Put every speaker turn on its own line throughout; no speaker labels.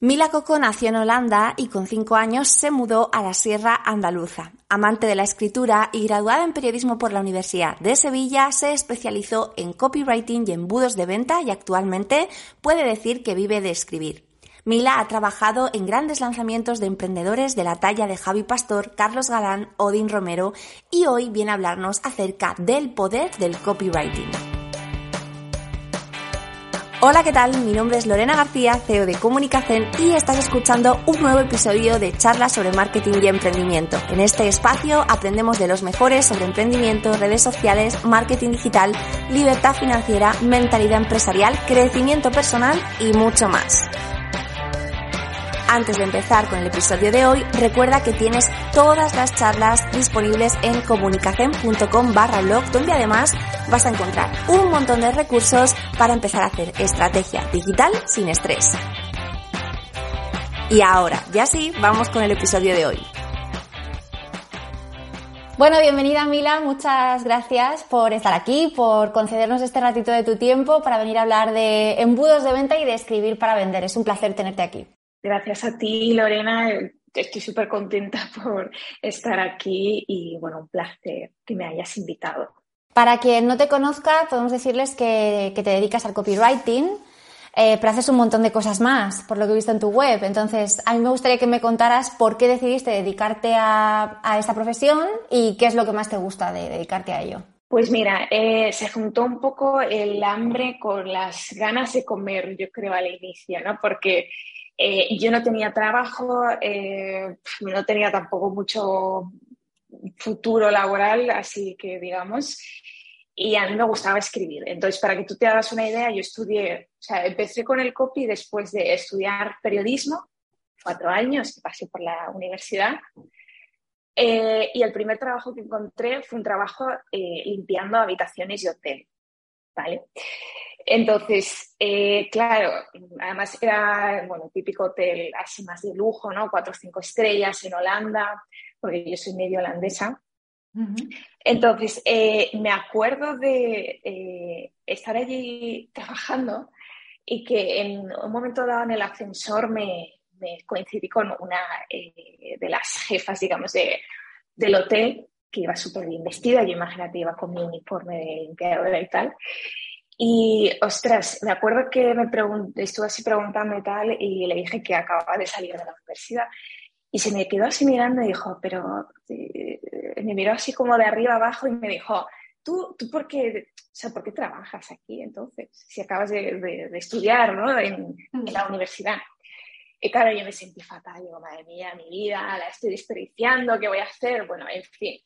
Mila Coco nació en Holanda y con cinco años se mudó a la Sierra Andaluza. Amante de la escritura y graduada en periodismo por la Universidad de Sevilla, se especializó en copywriting y embudos de venta y actualmente puede decir que vive de escribir. Mila ha trabajado en grandes lanzamientos de emprendedores de la talla de Javi Pastor, Carlos Galán, Odin Romero y hoy viene a hablarnos acerca del poder del copywriting. Hola, ¿qué tal? Mi nombre es Lorena García, CEO de Comunicación y estás escuchando un nuevo episodio de charlas sobre marketing y emprendimiento. En este espacio aprendemos de los mejores sobre emprendimiento, redes sociales, marketing digital, libertad financiera, mentalidad empresarial, crecimiento personal y mucho más. Antes de empezar con el episodio de hoy, recuerda que tienes todas las charlas disponibles en comunicación.com barra blog, donde además vas a encontrar un montón de recursos para empezar a hacer estrategia digital sin estrés. Y ahora, ya sí, vamos con el episodio de hoy. Bueno, bienvenida Mila, muchas gracias por estar aquí, por concedernos este ratito de tu tiempo para venir a hablar de embudos de venta y de escribir para vender. Es un placer tenerte aquí.
Gracias a ti, Lorena. Estoy súper contenta por estar aquí y, bueno, un placer que me hayas invitado.
Para quien no te conozca, podemos decirles que, te dedicas al copywriting, eh, pero haces un montón de cosas más, por lo que he visto en tu web. Entonces, a mí me gustaría que me contaras por qué decidiste dedicarte a, esta profesión y qué es lo que más te gusta de dedicarte a ello.
Pues mira, eh, se juntó un poco el hambre con las ganas de comer, yo creo, al inicio, ¿no? Porque eh, yo no tenía trabajo, no tenía tampoco mucho futuro laboral, así que digamos, y a mí me gustaba escribir. Entonces, para que tú te hagas una idea, yo estudié, o sea, empecé con el copy después de estudiar periodismo, cuatro años que pasé por la universidad. Eh, y el primer trabajo que encontré fue un trabajo limpiando habitaciones y hotel. ¿vale? Entonces, eh, claro, además era, bueno, típico hotel así más de lujo, ¿no? Cuatro o cinco estrellas en Holanda, porque yo soy medio holandesa. Entonces, eh, me acuerdo de eh, estar allí trabajando y que en un momento dado en el ascensor me, coincidí con una de las jefas, digamos, de, del hotel, que iba súper bien vestida, yo imagínate, iba con mi uniforme de limpiadora y tal. Y, ostras, me acuerdo que me estuve así preguntando y tal, y le dije que acababa de salir de la universidad. Y se me quedó así mirando y dijo, pero eh, me miró así como de arriba abajo y me dijo, ¿tú, tú por, qué, o sea, ¿por qué trabajas aquí entonces? Si acabas de, estudiar ¿no? en, en, la universidad. Y claro, yo me sentí fatal, digo, madre mía, mi vida, la estoy desperdiciando, ¿qué voy a hacer? Bueno, en fin.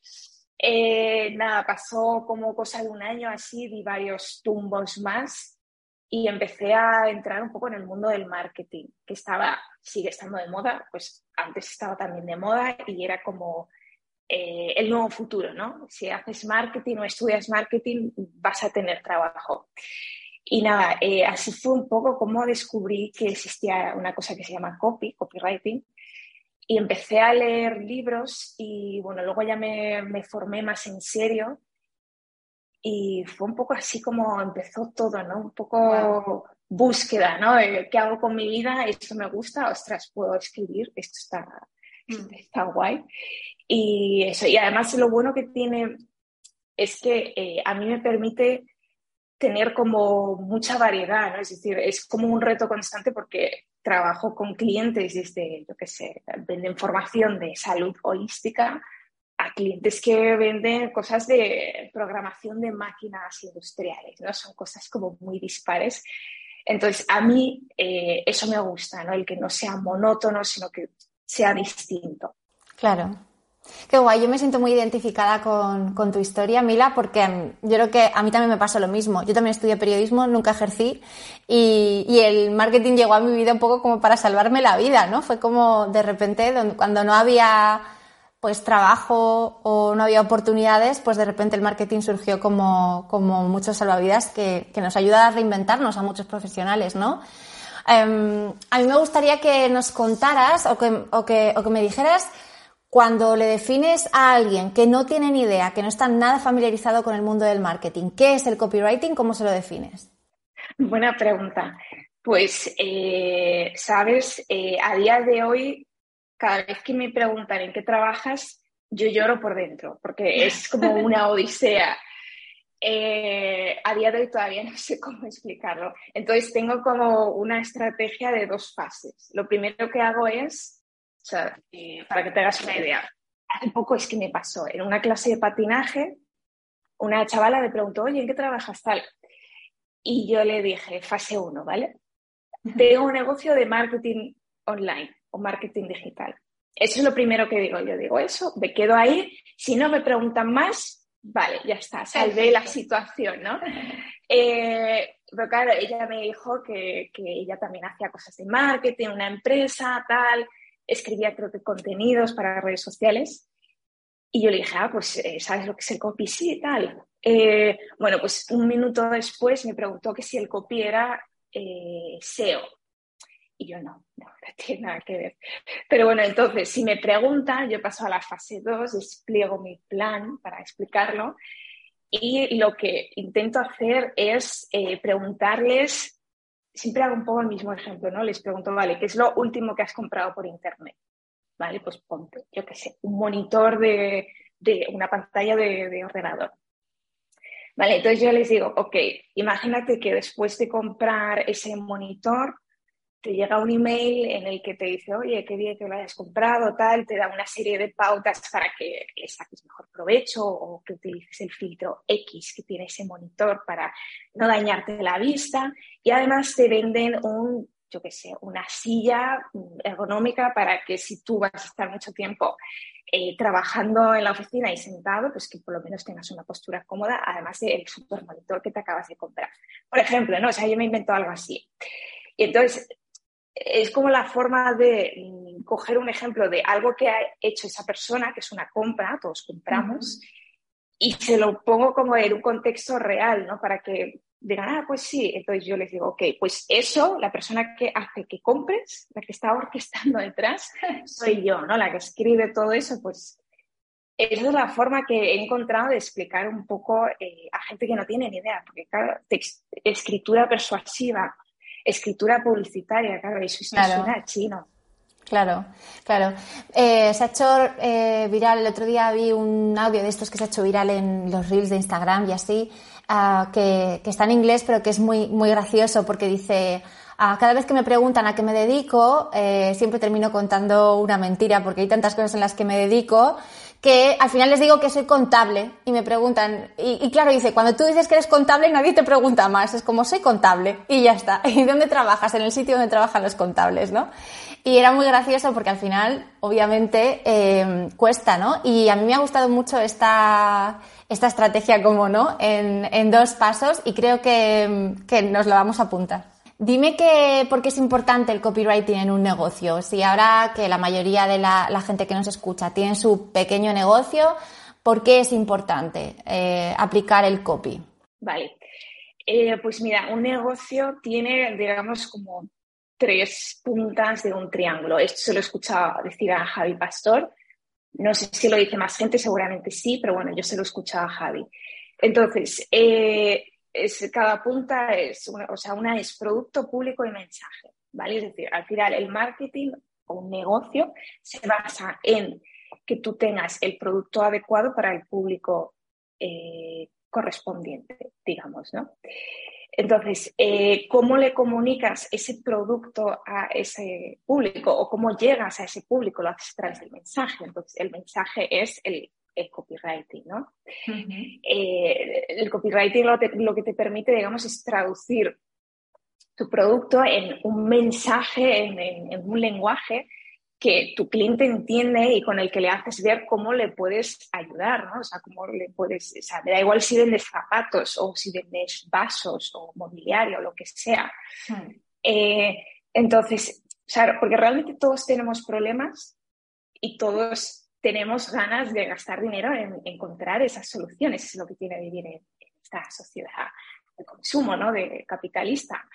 Eh, nada, pasó como cosa de un año así, di varios tumbos más y empecé a entrar un poco en el mundo del marketing, que estaba, sigue estando de moda, pues antes estaba también de moda y era como eh, el nuevo futuro, ¿no? Si haces marketing o estudias marketing, vas a tener trabajo. Y nada, eh, así fue un poco como descubrí que existía una cosa que se llama copy, copywriting, y empecé a leer libros y bueno, luego ya me, me, formé más en serio y fue un poco así como empezó todo, ¿no? Un poco búsqueda, ¿no? ¿Qué hago con mi vida? Esto me gusta, ostras, puedo escribir, esto está, mm. está guay. Y eso, y además lo bueno que tiene es que eh, a mí me permite tener como mucha variedad, ¿no? Es decir, es como un reto constante porque trabajo con clientes desde, yo qué sé, venden formación de salud holística a clientes que venden cosas de programación de máquinas industriales, ¿no? Son cosas como muy dispares. Entonces, a mí eh, eso me gusta, ¿no? El que no sea monótono, sino que sea distinto.
Claro. Qué guay, yo me siento muy identificada con, tu historia, Mila, porque mm, yo creo que a mí también me pasó lo mismo. Yo también estudié periodismo, nunca ejercí y, y, el marketing llegó a mi vida un poco como para salvarme la vida, ¿no? Fue como de repente, cuando no había pues trabajo o no había oportunidades, pues de repente el marketing surgió como, como muchos salvavidas que, que nos ayuda a reinventarnos a muchos profesionales, ¿no? Em, a mí me gustaría que nos contaras o que, o que, o que me dijeras cuando le defines a alguien que no tiene ni idea, que no está nada familiarizado con el mundo del marketing, ¿qué es el copywriting? ¿Cómo se lo defines?
Buena pregunta. Pues, eh, sabes, eh, a día de hoy cada vez que me preguntan en qué trabajas, yo lloro por dentro, porque es como una odisea. Eh, a día de hoy todavía no sé cómo explicarlo. Entonces tengo como una estrategia de dos fases. Lo primero que hago es, o sea, eh, para que te hagas una idea, hace poco es que me pasó, en una clase de patinaje, una chavala me preguntó, oye, ¿en qué trabajas tal? Y yo le dije, fase 1, ¿vale? Tengo un negocio de marketing online o marketing digital. Eso es lo primero que digo. Yo digo eso, me quedo ahí. Si no me preguntan más, vale, ya está, salvé la situación, ¿no? Eh, pero claro, ella me dijo que, ella también hacía cosas de marketing, una empresa, tal, escribía creo que contenidos para redes sociales. Y yo le dije, ah, pues, eh, ¿sabes lo que es el copy? Sí, tal. Eh, bueno, pues un minuto después me preguntó que si el copy era SEO. Y yo no, no, tiene nada que ver. Pero bueno, entonces, si me preguntan, yo paso a la fase 2, despliego mi plan para explicarlo. Y lo que intento hacer es eh, preguntarles, siempre hago un poco el mismo ejemplo, ¿no? Les pregunto, vale, ¿qué es lo último que has comprado por internet? Vale, pues ponte, yo qué sé, un monitor de, de una pantalla de, de ordenador. Vale, entonces yo les digo, ok, imagínate que después de comprar ese monitor, te llega un email en el que te dice, oye, qué bien que lo hayas comprado, tal, te da una serie de pautas para que le saques mejor provecho o que utilices el filtro X que tiene ese monitor para no dañarte la vista. Y además te venden un, yo qué sé, una silla ergonómica para que si tú vas a estar mucho tiempo eh, trabajando en la oficina y sentado, pues que por lo menos tengas una postura cómoda, además del super monitor que te acabas de comprar. Por ejemplo, ¿no? O sea, yo me invento algo así. Y entonces es como la forma de mm, coger un ejemplo de algo que ha hecho esa persona, que es una compra, todos compramos, y se lo pongo como en un contexto real, ¿no? Para que digan, ah, pues sí. Entonces yo les digo, ok, pues eso, la persona que hace que compres, la que está orquestando detrás, soy yo, ¿no? La que escribe todo eso, pues esa es la forma que he encontrado de explicar un poco eh, a gente que no tiene ni idea, porque claro, escritura persuasiva escritura publicitaria, claro, eso es claro. chino.
Claro, claro. Eh, se ha hecho eh, viral, el otro día vi un audio de estos que se ha hecho viral en los reels de Instagram y así, ah, que, está en inglés pero que es muy, muy gracioso porque dice, ah, cada vez que me preguntan a qué me dedico, eh, siempre termino contando una mentira porque hay tantas cosas en las que me dedico que al final les digo que soy contable y me preguntan, y, claro, dice, cuando tú dices que eres contable nadie te pregunta más, es como soy contable y ya está. ¿Y dónde trabajas? En el sitio donde trabajan los contables, ¿no? Y era muy gracioso porque al final, obviamente, eh, cuesta, ¿no? Y a mí me ha gustado mucho esta, esta estrategia, como no, en, en dos pasos y creo que, que nos lo vamos a apuntar. Dime que, por qué es importante el copywriting en un negocio. Si ahora que la mayoría de la, gente que nos escucha tiene su pequeño negocio, ¿por qué es importante eh, aplicar el copy?
Vale. Eh, pues mira, un negocio tiene, digamos, como tres puntas de un triángulo. Esto se lo he escuchado decir a Javi Pastor. No sé si lo dice más gente, seguramente sí, pero bueno, yo se lo he escuchado a Javi. Entonces, eh, es, cada punta es, una, o sea, una es producto público y mensaje, ¿vale? Es decir, al final el marketing o un negocio se basa en que tú tengas el producto adecuado para el público eh, correspondiente, digamos, ¿no? Entonces, eh, ¿cómo le comunicas ese producto a ese público o cómo llegas a ese público? Lo haces a través del mensaje. Entonces, el mensaje es el el copywriting, ¿no? Eh, el copywriting lo, que te permite, digamos, es traducir tu producto en un mensaje, en, un lenguaje que tu cliente entiende y con el que le haces ver cómo le puedes ayudar, ¿no? O sea, cómo le puedes, o sea, me da igual si vendes zapatos o si vendes vasos o mobiliario o lo que sea. Hmm. Eh, entonces, o sea, porque realmente todos tenemos problemas y todos tenemos ganas de gastar dinero en encontrar esas soluciones. Es lo que tiene vivir en, esta sociedad de consumo, ¿no? De capitalista.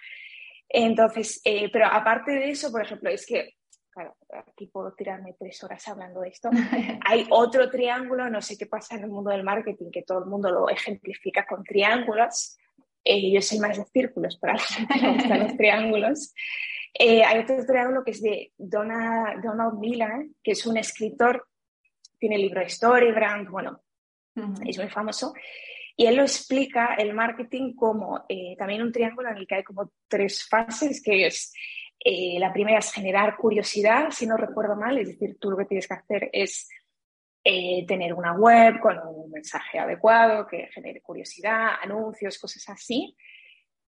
Entonces, eh, pero aparte de eso, por ejemplo, es que claro, aquí puedo tirarme tres horas hablando de esto. Hay otro triángulo, no sé qué pasa en el mundo del marketing, que todo el mundo lo ejemplifica con triángulos. Eh, yo soy más de círculos, para los que gustan los triángulos. Eh, hay otro triángulo que es de Donald, Donald Miller, que es un escritor, tiene el libro Storybrand, bueno, es muy famoso. Y él lo explica el marketing como eh, también un triángulo en el que hay como tres fases, que es eh, la primera es generar curiosidad, si no recuerdo mal, es decir, tú lo que tienes que hacer es eh, tener una web con un mensaje adecuado que genere curiosidad, anuncios, cosas así.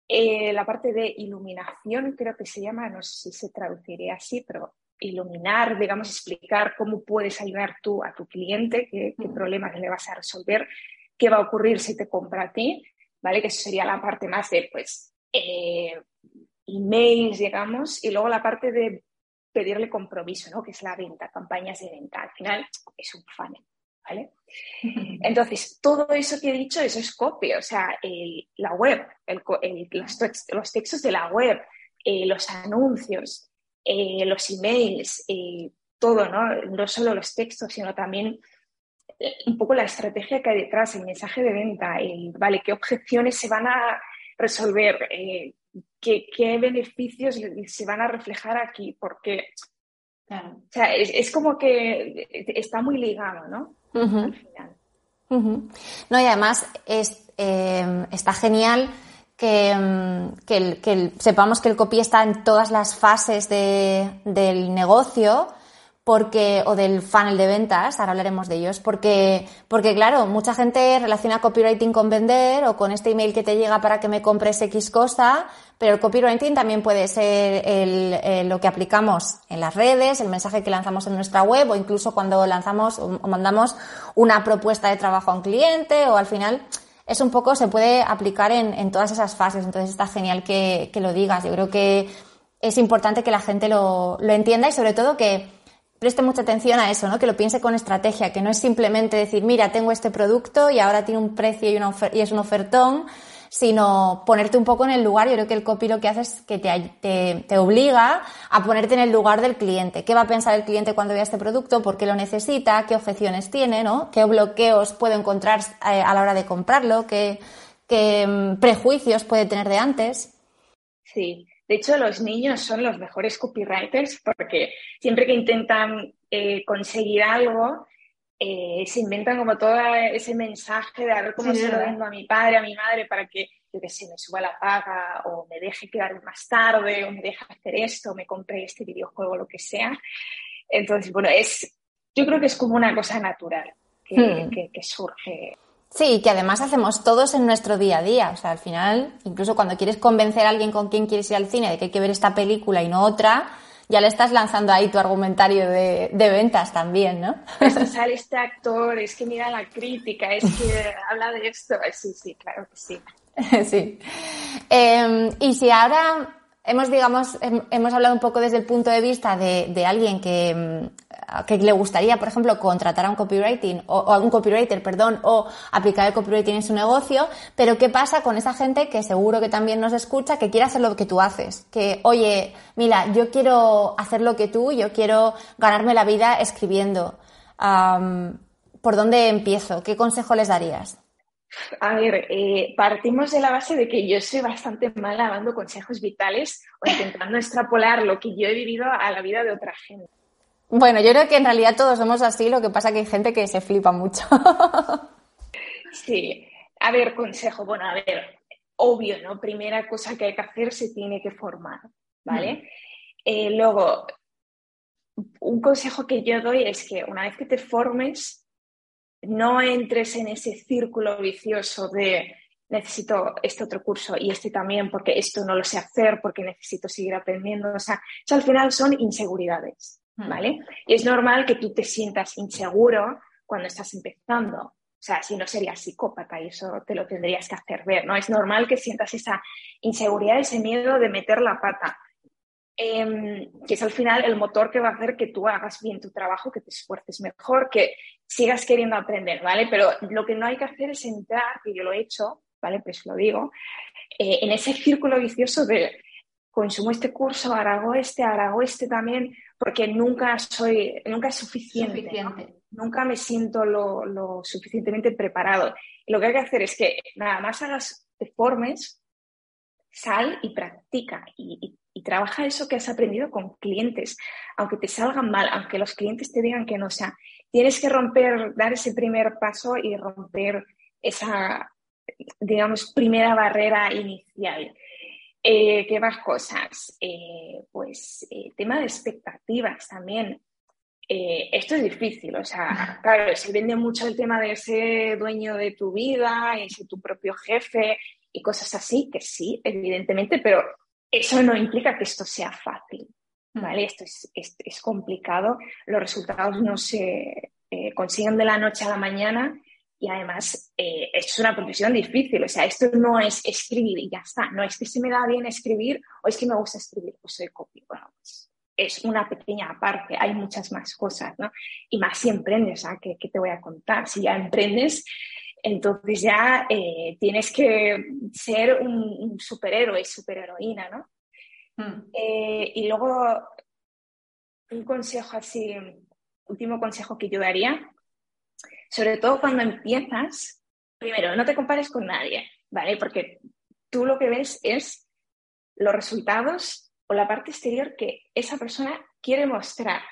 Eh, la parte de iluminación creo que se llama, no sé si se traduciría así, pero iluminar, digamos, explicar cómo puedes ayudar tú a tu cliente, qué, qué problemas le vas a resolver, qué va a ocurrir si te compra a ti, ¿vale? Que eso sería la parte más de, pues, emails, digamos, y luego la parte de pedirle compromiso, ¿no? Que es la venta, campañas de venta. Al final es un funnel, ¿vale? Entonces, todo eso que he dicho, eso es copia, o sea, la web, los, textos de la web, eh, los anuncios, eh, los emails, eh, todo, ¿no? No solo los textos, sino también un poco la estrategia que hay detrás, el mensaje de venta, ¿vale? ¿Qué objeciones se van a resolver? qué, beneficios se van a reflejar aquí, porque o sea, es, como que está muy ligado, ¿no? Al final.
No, y además es, está genial que, em, que, sepamos que el copy está en todas las fases del negocio porque, o del funnel de ventas, ahora hablaremos de ellos, porque, porque claro, mucha gente relaciona copywriting con vender o con este email que te llega para que me compres X cosa, pero el copywriting también puede ser el, lo que aplicamos en las redes, el mensaje que lanzamos en nuestra web o incluso cuando lanzamos o mandamos una propuesta de trabajo a un cliente o al final es un poco, se puede aplicar en, en todas esas fases. Entonces está genial que, que, lo digas. Yo creo que es importante que la gente lo, lo entienda y sobre todo que, preste mucha atención a eso, ¿no? Que lo piense con estrategia, que no es simplemente decir, mira, tengo este producto y ahora tiene un precio y, una y es un ofertón, sino ponerte un poco en el lugar. Yo creo que el copy lo que hace es que te, te, obliga a ponerte en el lugar del cliente. ¿Qué va a pensar el cliente cuando vea este producto? ¿Por qué lo necesita? ¿Qué objeciones tiene? ¿no? ¿Qué bloqueos puede encontrar eh, a la hora de comprarlo? ¿Qué, mm, prejuicios puede tener de antes?
Sí, de hecho, los niños son los mejores copywriters porque siempre que intentan eh, conseguir algo, eh, se inventan como todo ese mensaje de a ver cómo se lo vendo a mi padre, a mi madre, para que, yo que sé, me suba la paga o me deje quedar más tarde o me deje hacer esto, o me compre este videojuego, lo que sea. Entonces, bueno, es, yo creo que es como una cosa natural que, hmm. que surge
Sí, que además hacemos todos en nuestro día a día. O sea, al final, incluso cuando quieres convencer a alguien con quien quieres ir al cine de que hay que ver esta película y no otra, ya le estás lanzando ahí tu argumentario de, ventas también, ¿no?
sale este actor, es que mira la crítica, es que habla de esto. Sí, sí, claro que sí.
sí. Em, y si ahora hemos, digamos, hemos hablado un poco desde el punto de vista de, alguien que, mm, que, le gustaría, por ejemplo, contratar a un copywriting o, a un copywriter, perdón, o aplicar el copywriting en su negocio, pero ¿qué pasa con esa gente que seguro que también nos escucha, que quiere hacer lo que tú haces? Que, oye, mira, yo quiero hacer lo que tú, yo quiero ganarme la vida escribiendo. ¿Por dónde empiezo? ¿Qué consejo les darías?
A ver, eh, partimos de la base de que yo soy bastante mala dando consejos vitales o intentando extrapolar lo que yo he vivido a la vida de otra gente.
Bueno, yo creo que en realidad todos somos así, lo que pasa que hay gente que se flipa mucho.
sí, a ver, consejo, bueno, a ver, obvio, ¿no? Primera cosa que hay que hacer, se tiene que formar, ¿vale? Mm. Eh, luego, un consejo que yo doy es que una vez que te formes, no entres en ese círculo vicioso de necesito este otro curso y este también porque esto no lo sé hacer, porque necesito seguir aprendiendo. O sea, al final son inseguridades. hmm. ¿vale? Y es normal que tú te sientas inseguro cuando estás empezando. O sea, si no serías psicópata y eso te lo tendrías que hacer ver, ¿no? Es normal que sientas esa inseguridad, ese miedo de meter la pata. Em, que es al final el motor que va a hacer que tú hagas bien tu trabajo, que te esfuerces mejor, que sigas queriendo aprender, ¿vale? Pero lo que no hay que hacer es entrar, que yo lo he hecho, ¿vale? Pues lo digo, eh, en ese círculo vicioso de consumo este curso, ahora hago este, ahora hago este también, porque nunca soy, nunca es suficiente. Nunca me siento lo, suficientemente preparado. Y lo que hay que hacer es que nada más hagas, te formes, sal y practica y, trabaja eso que has aprendido con clientes, aunque te salgan mal, aunque los clientes te digan que no, sea, tienes que romper, dar ese primer paso y romper esa, digamos, primera barrera inicial. Eh, ¿Qué más cosas? Eh, pues eh, tema de expectativas también. esto es difícil, o sea, claro, se vende mucho el tema de ser dueño de tu vida, y ser tu propio jefe y cosas así, que sí, evidentemente, pero eso no implica que esto sea fácil, mm. ¿vale? Esto es, es complicado, los resultados no se consiguen de la noche a la mañana y además, eh, es una profesión difícil, o sea, esto no es escribir y ya está, no es que se me da bien escribir o es que me gusta escribir, pues soy copy. Bueno, pues es una pequeña parte, hay muchas más cosas, ¿no? Y más si emprendes, ¿ah? ¿Qué, te voy a contar? Si ya emprendes, entonces ya eh, tienes que ser un, superhéroe, superheroína, ¿no? Hmm. Eh, y luego, un consejo así, último consejo que yo daría sobre todo cuando empiezas, primero, no te compares con nadie, ¿vale? Porque tú lo que ves es los resultados o la parte exterior que esa persona quiere mostrar,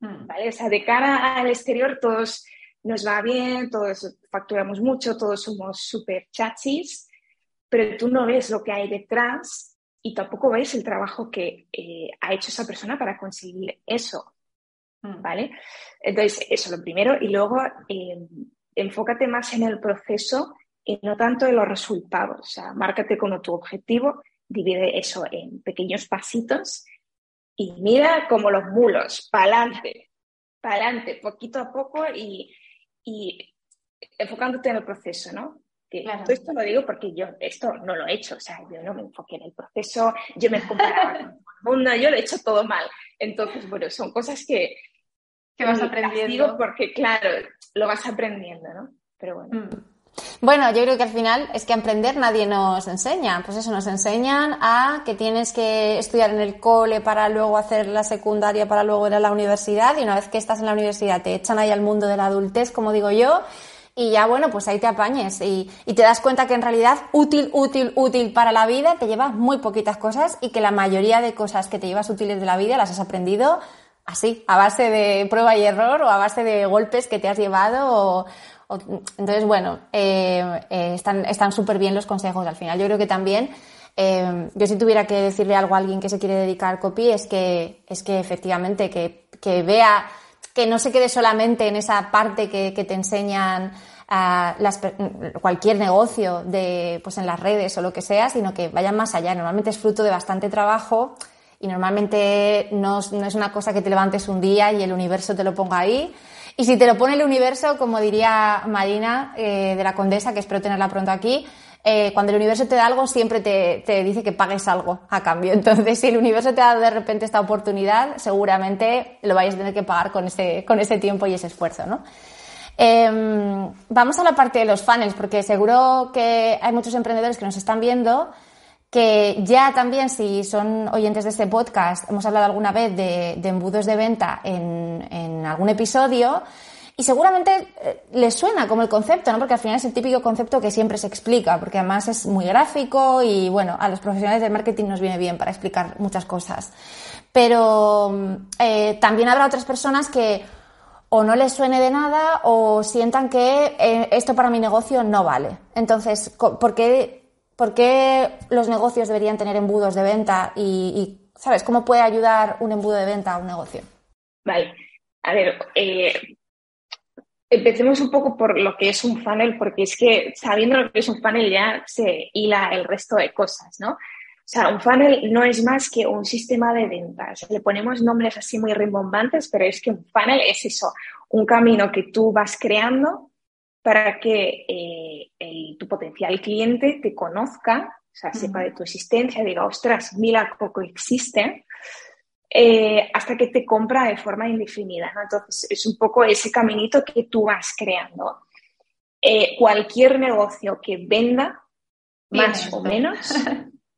hmm. ¿vale? O sea, de cara al exterior todos nos va bien, todos facturamos mucho, todos somos súper chachis, pero tú no ves lo que hay detrás y tampoco ves el trabajo que eh, ha hecho esa persona para conseguir eso. Mm. ¿vale? Entonces, eso lo primero. Y luego, em, enfócate más en el proceso y no tanto en los resultados. O sea, márcate como tu objetivo, divide eso en pequeños pasitos y mira como los mulos, para adelante, para adelante, poquito a poco y, enfocándote en el proceso, ¿no? Que Todo esto lo digo porque yo esto no lo he hecho, o sea, yo no me enfoqué en el proceso, yo me comparaba con todo el mundo, yo lo he hecho todo mal. Entonces, bueno, son cosas que,
que vas aprendiendo.
Digo porque, claro, lo vas aprendiendo, ¿no? Pero bueno. Mm.
Bueno, yo creo que al final es que aprender nadie nos enseña. Pues eso, nos enseñan a que tienes que estudiar en el cole para luego hacer la secundaria, para luego ir a la universidad. Y una vez que estás en la universidad te echan ahí al mundo de la adultez, como digo yo. Y ya, bueno, pues ahí te apañes. Y, te das cuenta que en realidad útil, útil, útil para la vida te llevas muy poquitas cosas y que la mayoría de cosas que te llevas útiles de la vida las has aprendido así, a base de prueba y error o a base de golpes que te has llevado. Entonces, bueno, eh, eh, están súper bien los consejos al final. Yo creo que también, eh, yo si tuviera que decirle algo a alguien que se quiere dedicar copy, es que, es que efectivamente, que, que vea, que no se quede solamente en esa parte que, te enseñan las, cualquier negocio de, pues en las redes o lo que sea, sino que vayan más allá. Normalmente es fruto de bastante trabajo y normalmente no, es una cosa que te levantes un día y el universo te lo ponga ahí. Y si te lo pone el universo, como diría Marina eh, de la Condesa, que espero tenerla pronto aquí, eh, cuando el universo te da algo, siempre te, te, dice que pagues algo a cambio. Entonces, si el universo te da de repente esta oportunidad, seguramente lo vais a tener que pagar con ese, con ese tiempo y ese esfuerzo, ¿no? Em, vamos a la parte de los funnels, porque seguro que hay muchos emprendedores que nos están viendo que ya también, si son oyentes de este podcast, hemos hablado alguna vez de, embudos de venta en, algún episodio y seguramente eh, les suena como el concepto, ¿no? Porque al final es el típico concepto que siempre se explica, porque además es muy gráfico y bueno, a los profesionales del marketing nos viene bien para explicar muchas cosas. Pero eh, también habrá otras personas que o no les suene de nada o sientan que eh, esto para mi negocio no vale. Entonces, ¿por qué ¿Por qué los negocios deberían tener embudos de venta y, ¿sabes? ¿Cómo puede ayudar un embudo de venta a un negocio?
Vale, a ver, eh, empecemos un poco por lo que es un funnel, porque es que sabiendo lo que es un funnel ya se hila el resto de cosas, ¿no? O sea, un funnel no es más que un sistema de ventas. Le ponemos nombres así muy rimbombantes, pero es que un funnel es eso, un camino que tú vas creando para que eh, tu potencial cliente te conozca, o sea, sepa de tu existencia, diga, ostras, mira, poco existe, eh, hasta que te compra de forma indefinida. Entonces, es un poco ese caminito que tú vas creando. Eh, cualquier negocio que venda, más o menos,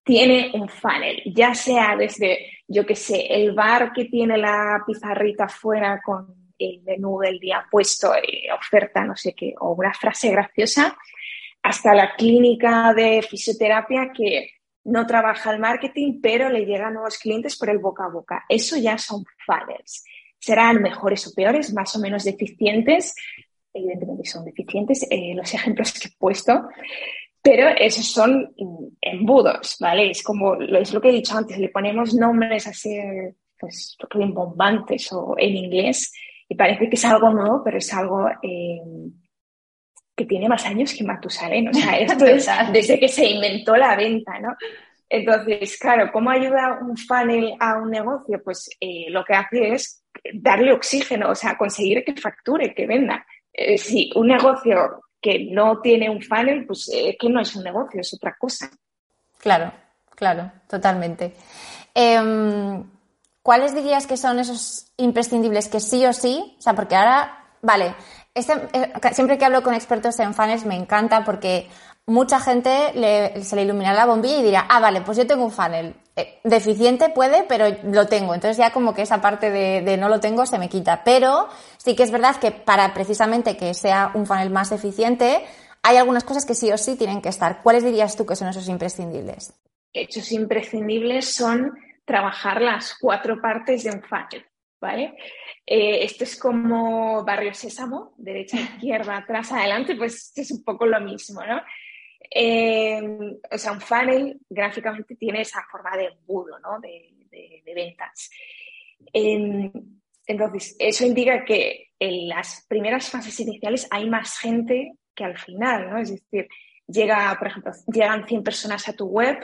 tiene un funnel, ya sea desde, yo qué sé, el bar que tiene la pizarrita fuera con el menú del día puesto, eh, oferta, no sé qué, o una frase graciosa, hasta la clínica de fisioterapia que no trabaja el marketing, pero le llegan nuevos clientes por el boca a boca. Eso ya son funnels. Serán mejores o peores, más o menos deficientes. Evidentemente son deficientes eh, los ejemplos que he puesto, pero esos son embudos, ¿vale? Es como, es lo que he dicho antes, le ponemos nombres así, pues, rimbombantes o en inglés y parece que es algo nuevo, pero es algo eh, que tiene más años que Matusalén. O sea, esto es desde que se inventó la venta, ¿no? Entonces, claro, ¿cómo ayuda un funnel a un negocio? Pues eh, lo que hace es darle oxígeno, o sea, conseguir que facture, que venda. Eh, si un negocio que no tiene un funnel, pues es que no es un negocio, es otra cosa.
Claro, claro, totalmente. Em, ¿Cuáles dirías que son esos imprescindibles que sí o sí? O sea, porque ahora, vale, este, eh, siempre que hablo con expertos en funnels me encanta porque mucha gente se le iluminará la bombilla y dirá, ah, vale, pues yo tengo un funnel. Eh, deficiente puede, pero lo tengo. Entonces ya como que esa parte de, de, no lo tengo se me quita. Pero sí que es verdad que para precisamente que sea un funnel más eficiente, hay algunas cosas que sí o sí tienen que estar. ¿Cuáles dirías tú que son esos imprescindibles?
Hechos imprescindibles son trabajar las cuatro partes de un funnel. ¿Vale? Eh, esto es como Barrio Sésamo, derecha, izquierda, atrás, adelante, pues es un poco lo mismo, ¿no? Eh, o sea, un funnel gráficamente tiene esa forma de embudo, ¿no? De, ventas. entonces, eso indica que en las primeras fases iniciales hay más gente que al final, ¿no? Es decir, llega, por ejemplo, llegan 100 personas a tu web,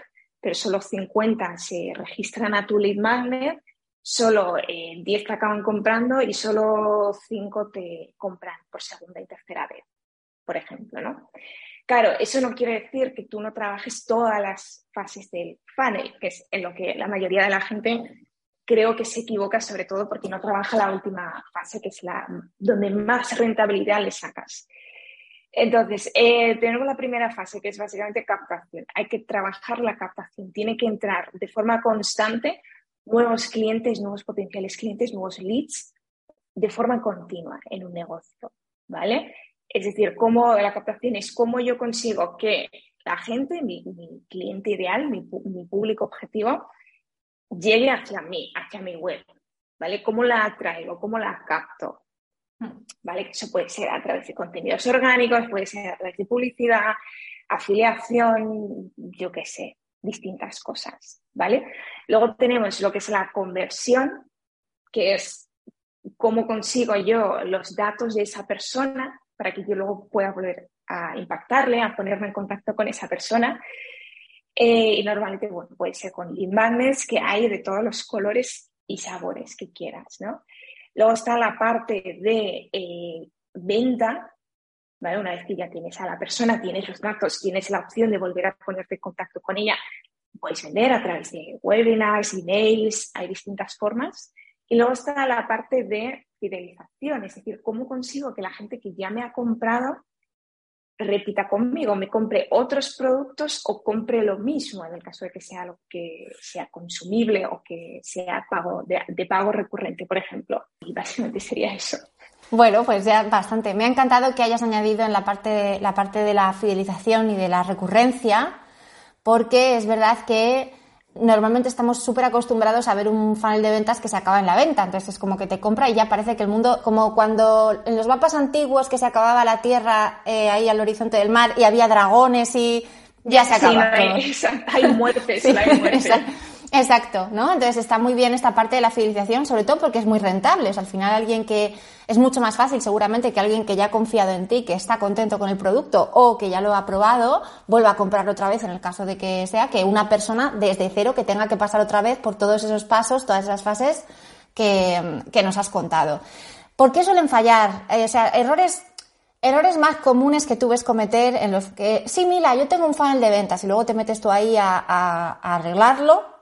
pero solo 50 se registran a tu lead magnet solo 10 eh, te acaban comprando y solo 5 te compran por segunda y tercera vez, por ejemplo, ¿no? Claro, eso no quiere decir que tú no trabajes todas las fases del funnel, que es en lo que la mayoría de la gente creo que se equivoca, sobre todo porque no trabaja la última fase, que es la donde más rentabilidad le sacas. Entonces, eh, tenemos la primera fase, que es básicamente captación. Hay que trabajar la captación, tiene que entrar de forma constante nuevos clientes, nuevos potenciales clientes, nuevos leads de forma continua en un negocio, ¿vale? Es decir, cómo la captación es cómo yo consigo que la gente, mi, cliente ideal, mi, público objetivo, llegue hacia mí, hacia mi web, ¿vale? ¿Cómo la atraigo? ¿Cómo la capto? ¿Vale? Eso puede ser a través de contenidos orgánicos, puede ser a través de publicidad, afiliación, yo qué sé, distintas cosas, ¿vale? Luego tenemos lo que es la conversión, que es cómo consigo yo los datos de esa persona para que yo luego pueda volver a impactarle, a ponerme en contacto con esa persona. Eh, y normalmente, bueno, puede ser con lead que hay de todos los colores y sabores que quieras, ¿no? Luego está la parte de eh, venta, una vez que ya tienes a la persona, tienes los datos, tienes la opción de volver a ponerte en contacto con ella, puedes vender a través de webinars, emails, hay distintas formas. Y luego está la parte de fidelización, es decir, cómo consigo que la gente que ya me ha comprado repita conmigo, me compre otros productos o compre lo mismo en el caso de que sea algo que sea consumible o que sea pago de, de pago recurrente, por ejemplo. Y básicamente sería eso.
Bueno, pues ya bastante. Me ha encantado que hayas añadido en la parte, la parte de la fidelización y de la recurrencia, porque es verdad que normalmente estamos súper acostumbrados a ver un funnel de ventas que se acaba en la venta. Entonces es como que te compra y ya parece que el mundo, como cuando en los mapas antiguos que se acababa la tierra eh, ahí al horizonte del mar y había dragones y ya se acaba.
hay, muertes, hay muertes.
Exacto, ¿no? Entonces está muy bien esta parte de la fidelización, sobre todo porque es muy rentable. al final alguien que es mucho más fácil seguramente que alguien que ya ha confiado en ti, que está contento con el producto o que ya lo ha probado, vuelva a comprarlo otra vez en el caso de que sea que una persona desde cero que tenga que pasar otra vez por todos esos pasos, todas esas fases que, que nos has contado. ¿Por qué suelen fallar? Eh, o sea, errores errores más comunes que tú ves cometer en los que, sí, mira, yo tengo un funnel de ventas y luego te metes tú ahí a, a arreglarlo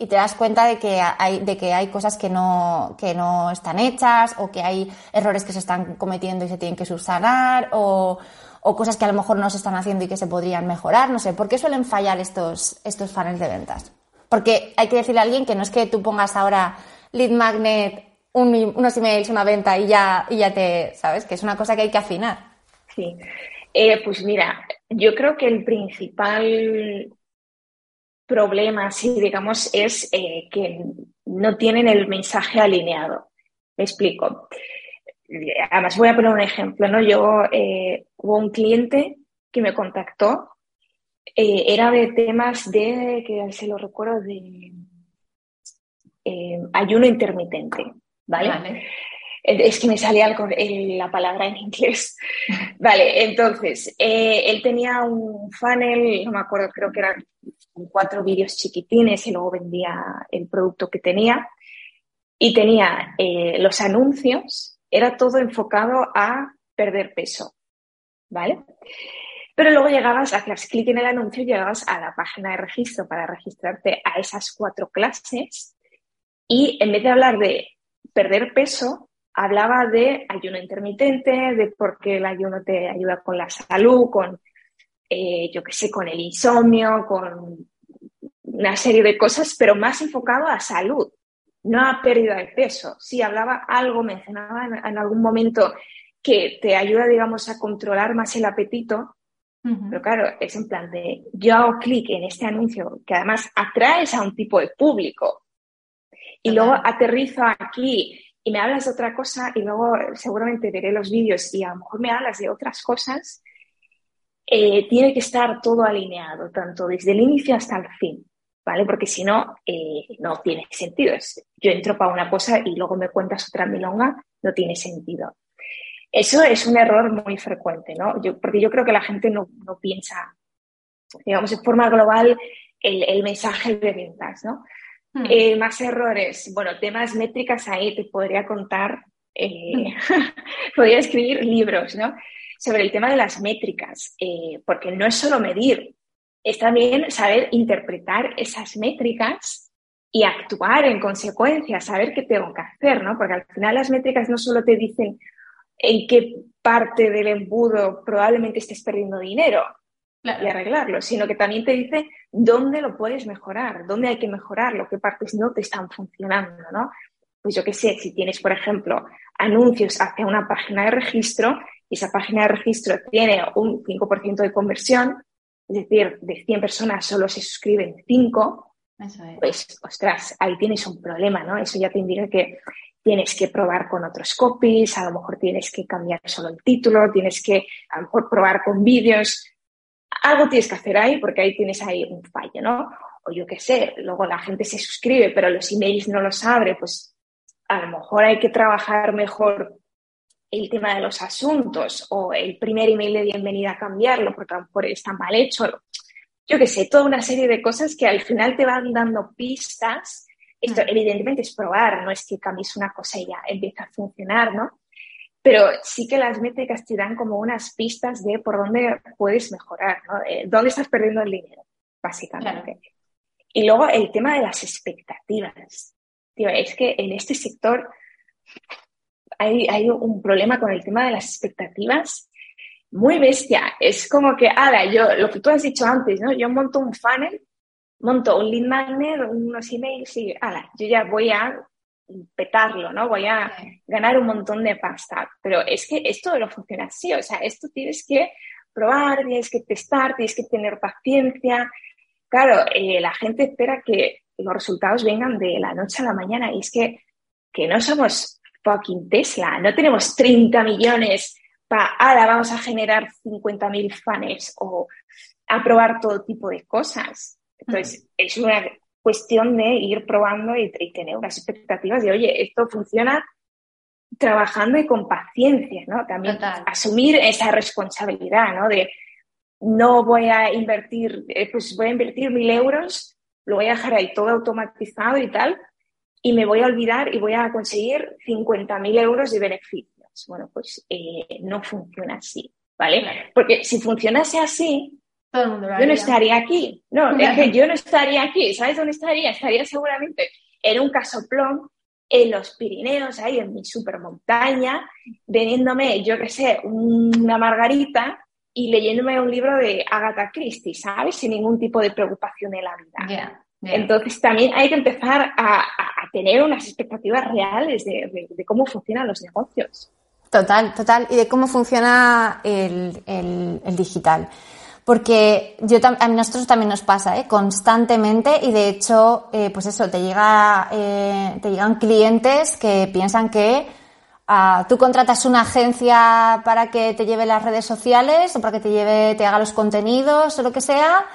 y te das cuenta de que hay, de que hay cosas que no, que no están hechas o que hay errores que se están cometiendo y se tienen que subsanar o, o cosas que a lo mejor no se están haciendo y que se podrían mejorar. No sé, ¿por qué suelen fallar estos, estos funnels de ventas? Porque hay que decirle a alguien que no es que tú pongas ahora lead magnet, unos emails, una venta y ya, y ya te, ¿sabes? Que es una cosa que hay que afinar.
Sí. Eh, pues mira, yo creo que el principal problema, sí, digamos, es eh, que no tienen el mensaje alineado. Me explico. Además, voy a poner un ejemplo, ¿no? Yo eh, hubo un cliente que me contactó, eh, era de temas de, que se lo recuerdo, de ayuno intermitente, ¿vale? Es que me salía la palabra en inglés. Vale, entonces, él tenía un funnel, no me acuerdo, creo que era cuatro vídeos chiquitines y luego vendía el producto que tenía. Y tenía eh, los anuncios, era todo enfocado a perder peso, ¿vale? Pero luego llegabas, hacías clic en el anuncio llegabas a la página de registro para registrarte a esas cuatro clases y en vez de hablar de perder peso, hablaba de ayuno intermitente, de por qué el ayuno te ayuda con la salud, con, eh, yo qué sé, con el insomnio, con una serie de cosas, pero más enfocado a salud, no a pérdida de peso. Si hablaba algo, mencionaba en, algún momento que te ayuda, digamos, a controlar más el apetito, pero claro, es en plan de, yo hago clic en este anuncio que además atraes a un tipo de público y luego aterrizo aquí me hablas de otra cosa y luego seguramente veré los vídeos y a lo mejor me hablas de otras cosas, eh, tiene que estar todo alineado, tanto desde el inicio hasta el fin. ¿vale? Porque si no, eh, no tiene sentido. yo entro para una cosa y luego me cuentas otra milonga, no tiene sentido. Eso es un error muy frecuente, ¿no? Yo, porque yo creo que la gente no, piensa, digamos, en forma global el, mensaje de ventas, ¿no? Hmm. Eh, más errores, bueno, temas métricas ahí te podría contar, eh, hmm. podría escribir libros, ¿no? Sobre el tema de las métricas, porque no es solo medir, es también saber interpretar esas métricas y actuar en consecuencia, saber qué tengo que hacer, ¿no? Porque al final las métricas no solo te dicen en qué parte del embudo probablemente estés perdiendo dinero y arreglarlo, sino que también te dice dónde lo puedes mejorar, dónde hay que mejorarlo, qué partes no te están funcionando, ¿no? Pues yo qué sé, si tienes, por ejemplo, anuncios hacia una página de registro y esa página de registro tiene un 5% de conversión, es decir, de 100 personas solo se suscriben 5, pues, ostras, ahí tienes un problema, ¿no? Eso ya te indica que tienes que probar con otros copies, a lo mejor tienes que cambiar solo el título, tienes que a lo mejor probar con vídeos. Algo tienes que hacer ahí porque ahí tienes ahí un fallo, ¿no? O yo qué sé, luego la gente se suscribe, pero los emails no los abre, pues a lo mejor hay que trabajar mejor el tema de los asuntos o el primer email de bienvenida a cambiarlo porque a lo mejor está mal hecho. Yo qué sé, toda una serie de cosas que al final te van dando pistas. Esto mm. evidentemente es probar, no es que cambies una cosa y ya empieza a funcionar, ¿no? Pero sí que las métricas te dan como unas pistas de por dónde puedes mejorar, ¿no? Eh, ¿Dónde estás perdiendo el dinero? Básicamente. Y luego el tema de las expectativas. Tío, es que en este sector hay, un problema con el tema de las expectativas muy bestia. Es como que, ahora, yo, lo que tú has dicho antes, ¿no? Yo monto un funnel, monto un lead magnet, unos emails y, ahora, yo ya voy a petarlo, ¿no? Voy a ganar un montón de pasta. Pero es que esto no funciona así, o sea, esto tienes que probar, tienes que testar, tienes que tener paciencia. Claro, eh, la gente espera que los resultados vengan de la noche a la mañana y es que, que no somos fucking Tesla. No tenemos 30 millones para, ahora vamos a generar 50.000 fans o a probar todo tipo de cosas. Entonces, es una cuestión de ir probando y, tener unas expectativas de, oye, esto funciona trabajando y con paciencia, ¿no? También asumir esa responsabilidad, ¿no? De no voy a invertir, eh, pues voy a invertir mil euros, lo voy a dejar ahí todo automatizado y tal, y me voy a olvidar y voy a conseguir 50.000 euros de beneficios. Bueno, pues eh, no funciona así, ¿vale? Porque si funcionase así, yo no estaría aquí. No, es que yo no estaría aquí. ¿Sabes dónde estaría? Estaría seguramente en un casoplón en los Pirineos, ahí en mi supermontaña, vendiéndome, yo qué sé, una margarita y leyéndome un libro de Agatha Christie, ¿sabes? Sin ningún tipo de preocupación en la vida. Entonces también hay que empezar a, tener unas expectativas reales de, cómo funcionan los negocios.
Total, total. Y de cómo funciona el, el, digital. Porque yo, a nosotros también nos pasa ¿eh? constantemente y de hecho, eh, pues eso, te, llega, eh, te llegan clientes que piensan que ah, tú contratas una agencia para que te lleve las redes sociales o para que te lleve, te haga los contenidos o lo que sea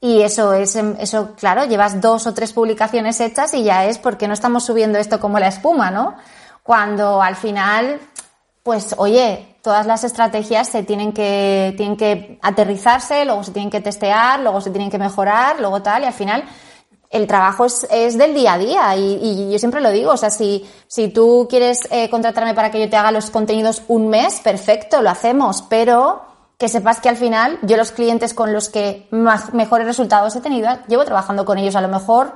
y eso es, em, eso, claro, llevas dos o tres publicaciones hechas y ya es porque no estamos subiendo esto como la espuma, ¿no? Cuando al final, pues, oye, todas las estrategias se tienen que, tienen que aterrizarse, luego se tienen que testear, luego se tienen que mejorar, luego tal, y al final el trabajo es, es del día a día y, yo siempre lo digo, o sea, si, si tú quieres eh, contratarme para que yo te haga los contenidos un mes, perfecto, lo hacemos, pero que sepas que al final yo los clientes con los que mejores resultados he tenido, llevo trabajando con ellos a lo mejor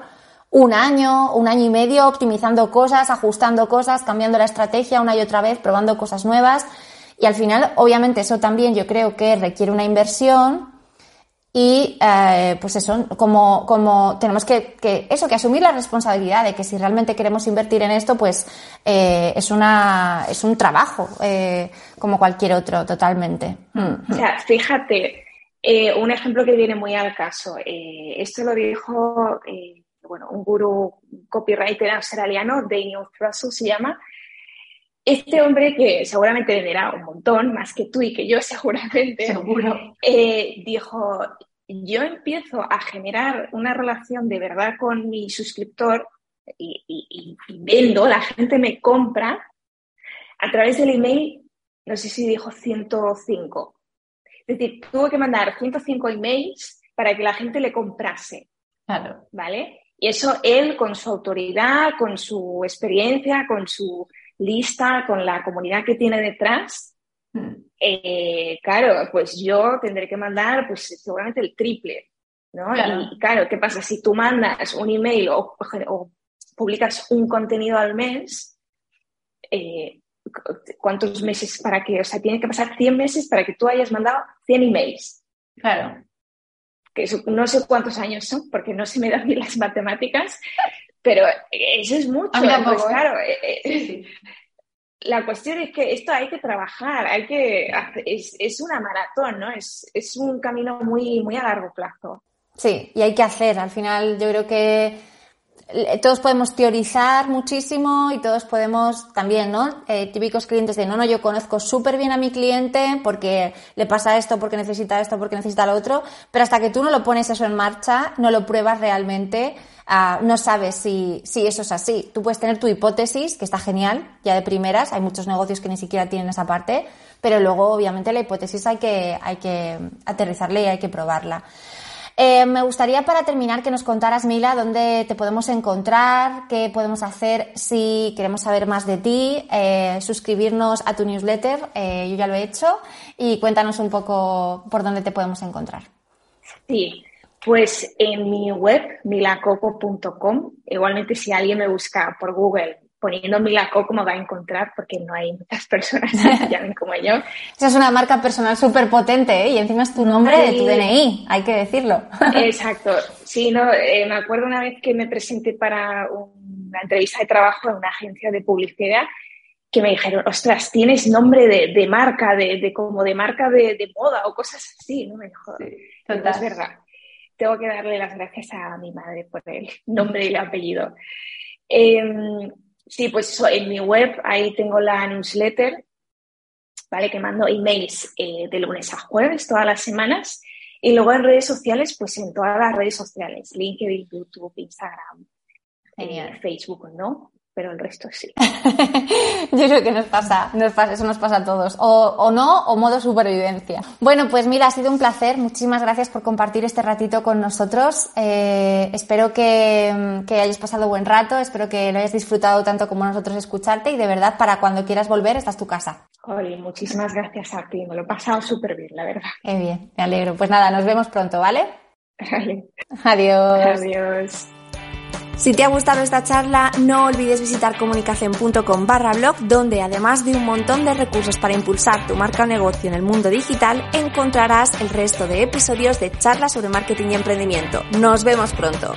un año, un año y medio, optimizando cosas, ajustando cosas, cambiando la estrategia una y otra vez, probando cosas nuevas. Y al final, obviamente, eso también yo creo que requiere una inversión y eh, pues eso, como, como tenemos que, que, eso, que asumir la responsabilidad de que si realmente queremos invertir en esto, pues eh, es una, es un trabajo, eh, como cualquier otro, totalmente.
Mm. O sea, fíjate, eh, un ejemplo que viene muy al caso. Eh, esto lo dijo, bueno, un gurú copywriter australiano, Daniel Russell se llama, este hombre, que seguramente venderá un montón, más que tú y que yo seguramente,
Seguro.
Eh, dijo, yo empiezo a generar una relación de verdad con mi suscriptor y, vendo, la gente me compra a través del email, no sé si dijo 105. Es decir, tuvo que mandar 105 emails para que la gente le comprase.
Claro.
¿Vale? Y eso él, con su autoridad, con su experiencia, con su lista con la comunidad que tiene detrás, hmm. eh, claro, pues yo tendré que mandar pues seguramente el triple, ¿no? Y claro, ¿qué pasa? Si tú mandas un email o, publicas un contenido al mes, eh, ¿cuántos meses para que, o sea, tiene que pasar 100 meses para que tú hayas mandado 100 emails?
Claro.
Que no sé cuántos años son, porque no se me dan bien las matemáticas, pero eso es mucho. pues, ¿eh? claro, eh, eh, la cuestión es que esto hay que trabajar, hay que es, es, una maratón, ¿no? Es, es un camino muy, muy a largo plazo.
Sí, y hay que hacer. Al final yo creo que todos podemos teorizar muchísimo y todos podemos también, ¿no? Eh, típicos clientes de, no, no, yo conozco súper bien a mi cliente porque le pasa esto, porque necesita esto, porque necesita lo otro, pero hasta que tú no lo pones eso en marcha, no lo pruebas realmente, ah, no sabes si, si eso es así. Tú puedes tener tu hipótesis, que está genial, ya de primeras, hay muchos negocios que ni siquiera tienen esa parte, pero luego obviamente la hipótesis hay que, hay que aterrizarla y hay que probarla. Eh, me gustaría para terminar que nos contaras, Mila, dónde te podemos encontrar, qué podemos hacer si queremos saber más de ti, eh, suscribirnos a tu newsletter, eh, yo ya lo he hecho, y cuéntanos un poco por dónde te podemos encontrar.
Sí, pues en mi web, milacoco.com, igualmente si alguien me busca por Google poniendo Milaco me va a encontrar porque no hay muchas personas que llamen como yo.
Esa es una marca personal súper potente ¿eh? y encima es tu nombre de tu DNI, hay que decirlo.
Exacto. Sí, no, eh, me acuerdo una vez que me presenté para una entrevista de trabajo en una agencia de publicidad que me dijeron, ostras, tienes nombre de, marca, de, como de marca de, moda o cosas así, ¿no? Me dijo, es verdad. Tengo que darle las gracias a mi madre por el nombre y el apellido. Em, Sí, pues eso, en mi web ahí tengo la newsletter, ¿vale? Que mando emails eh, de lunes a jueves todas las semanas Y luego en redes sociales, pues en todas las redes sociales, LinkedIn, YouTube, Instagram, eh, Facebook, ¿no? Pero el resto sí.
Yo creo que nos pasa, nos pasa, eso nos pasa a todos. O, no, o modo supervivencia. Bueno, pues mira, ha sido un placer. Muchísimas gracias por compartir este ratito con nosotros. Eh, espero que, que, hayas pasado buen rato, espero que lo hayas disfrutado tanto como nosotros escucharte y de verdad, para cuando quieras volver, esta es tu casa.
Jolly, muchísimas gracias a ti. Me lo he pasado súper bien, la verdad.
Qué bien, me alegro. Pues nada, nos vemos pronto, ¿vale?
Vale.
Adiós.
Adiós.
Si te ha gustado esta charla, no olvides visitar comunicación.com barra blog, donde además de un montón de recursos para impulsar tu marca o negocio en el mundo digital, encontrarás el resto de episodios de charlas sobre marketing y emprendimiento. Nos vemos pronto.